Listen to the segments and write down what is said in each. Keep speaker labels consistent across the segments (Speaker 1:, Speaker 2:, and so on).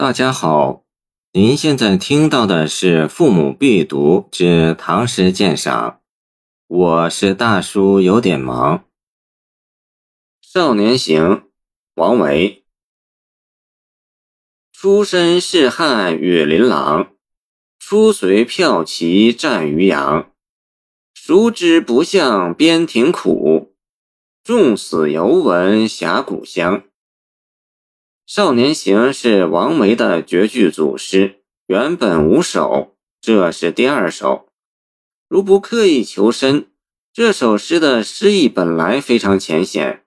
Speaker 1: 大家好，您现在听到的是《父母必读之唐诗鉴赏》，我是大叔，有点忙。《少年行》王维，出身仕汉羽林郎，初随骠骑战渔阳。熟知不向边庭苦，纵死犹闻峡谷香。《少年行》是王维的绝句组诗，原本五首，这是第二首。如不刻意求深，这首诗的诗意本来非常浅显。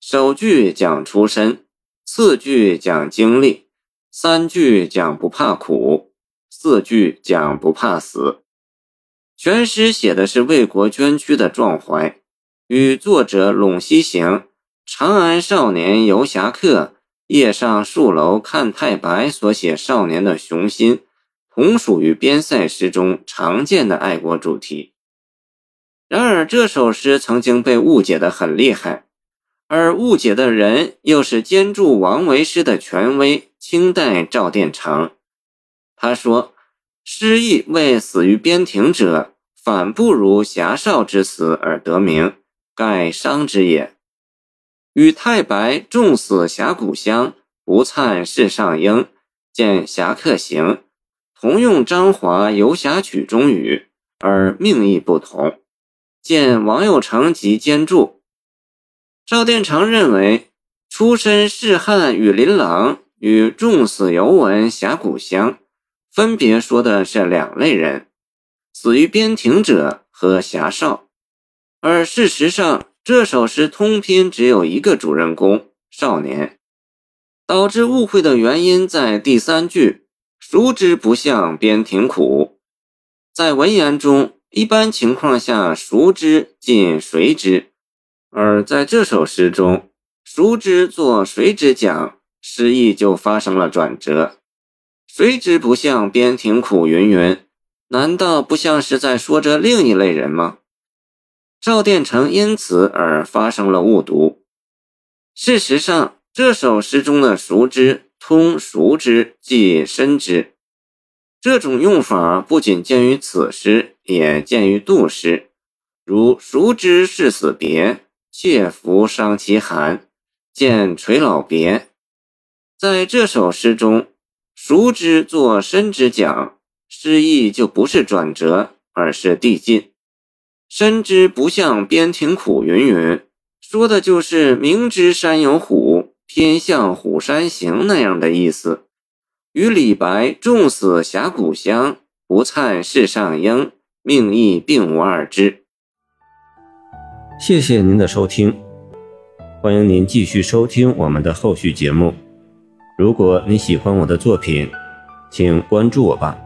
Speaker 1: 首句讲出身，次句讲经历，三句讲不怕苦，四句讲不怕死。全诗写的是为国捐躯的壮怀，与作者陇西行、长安少年游侠客。夜上树楼看太白所写少年的雄心，同属于边塞诗中常见的爱国主题。然而，这首诗曾经被误解得很厉害，而误解的人又是兼著王维诗的权威——清代赵殿成。他说：“诗意为死于边庭者，反不如侠少之死而得名，盖伤之也。”与太白重死峡谷乡，不灿世上英，见侠客行，同用张华游侠曲中语，而命意不同。见王右成及兼注。赵殿成认为，出身仕汉羽林郎与重死犹闻峡谷乡，分别说的是两类人：死于边庭者和侠少。而事实上，这首诗通篇只有一个主人公少年，导致误会的原因在第三句“熟知不向边庭苦”。在文言中，一般情况下“熟知”近“谁知”，而在这首诗中，“熟知”做“谁知”讲，诗意就发生了转折。“谁知不向边庭苦”云云，难道不像是在说着另一类人吗？赵殿成因此而发生了误读。事实上，这首诗中的“熟知”通“熟知”即“深知”，这种用法不仅见于此诗，也见于杜诗，如“熟知是死别，切肤伤其寒，见垂老别”。在这首诗中，“熟知”做“深知”讲，诗意就不是转折，而是递进。深知不向边庭苦，云云，说的就是明知山有虎，偏向虎山行那样的意思。与李白重死峡谷乡，不灿世上英，命意并无二致。
Speaker 2: 谢谢您的收听，欢迎您继续收听我们的后续节目。如果你喜欢我的作品，请关注我吧。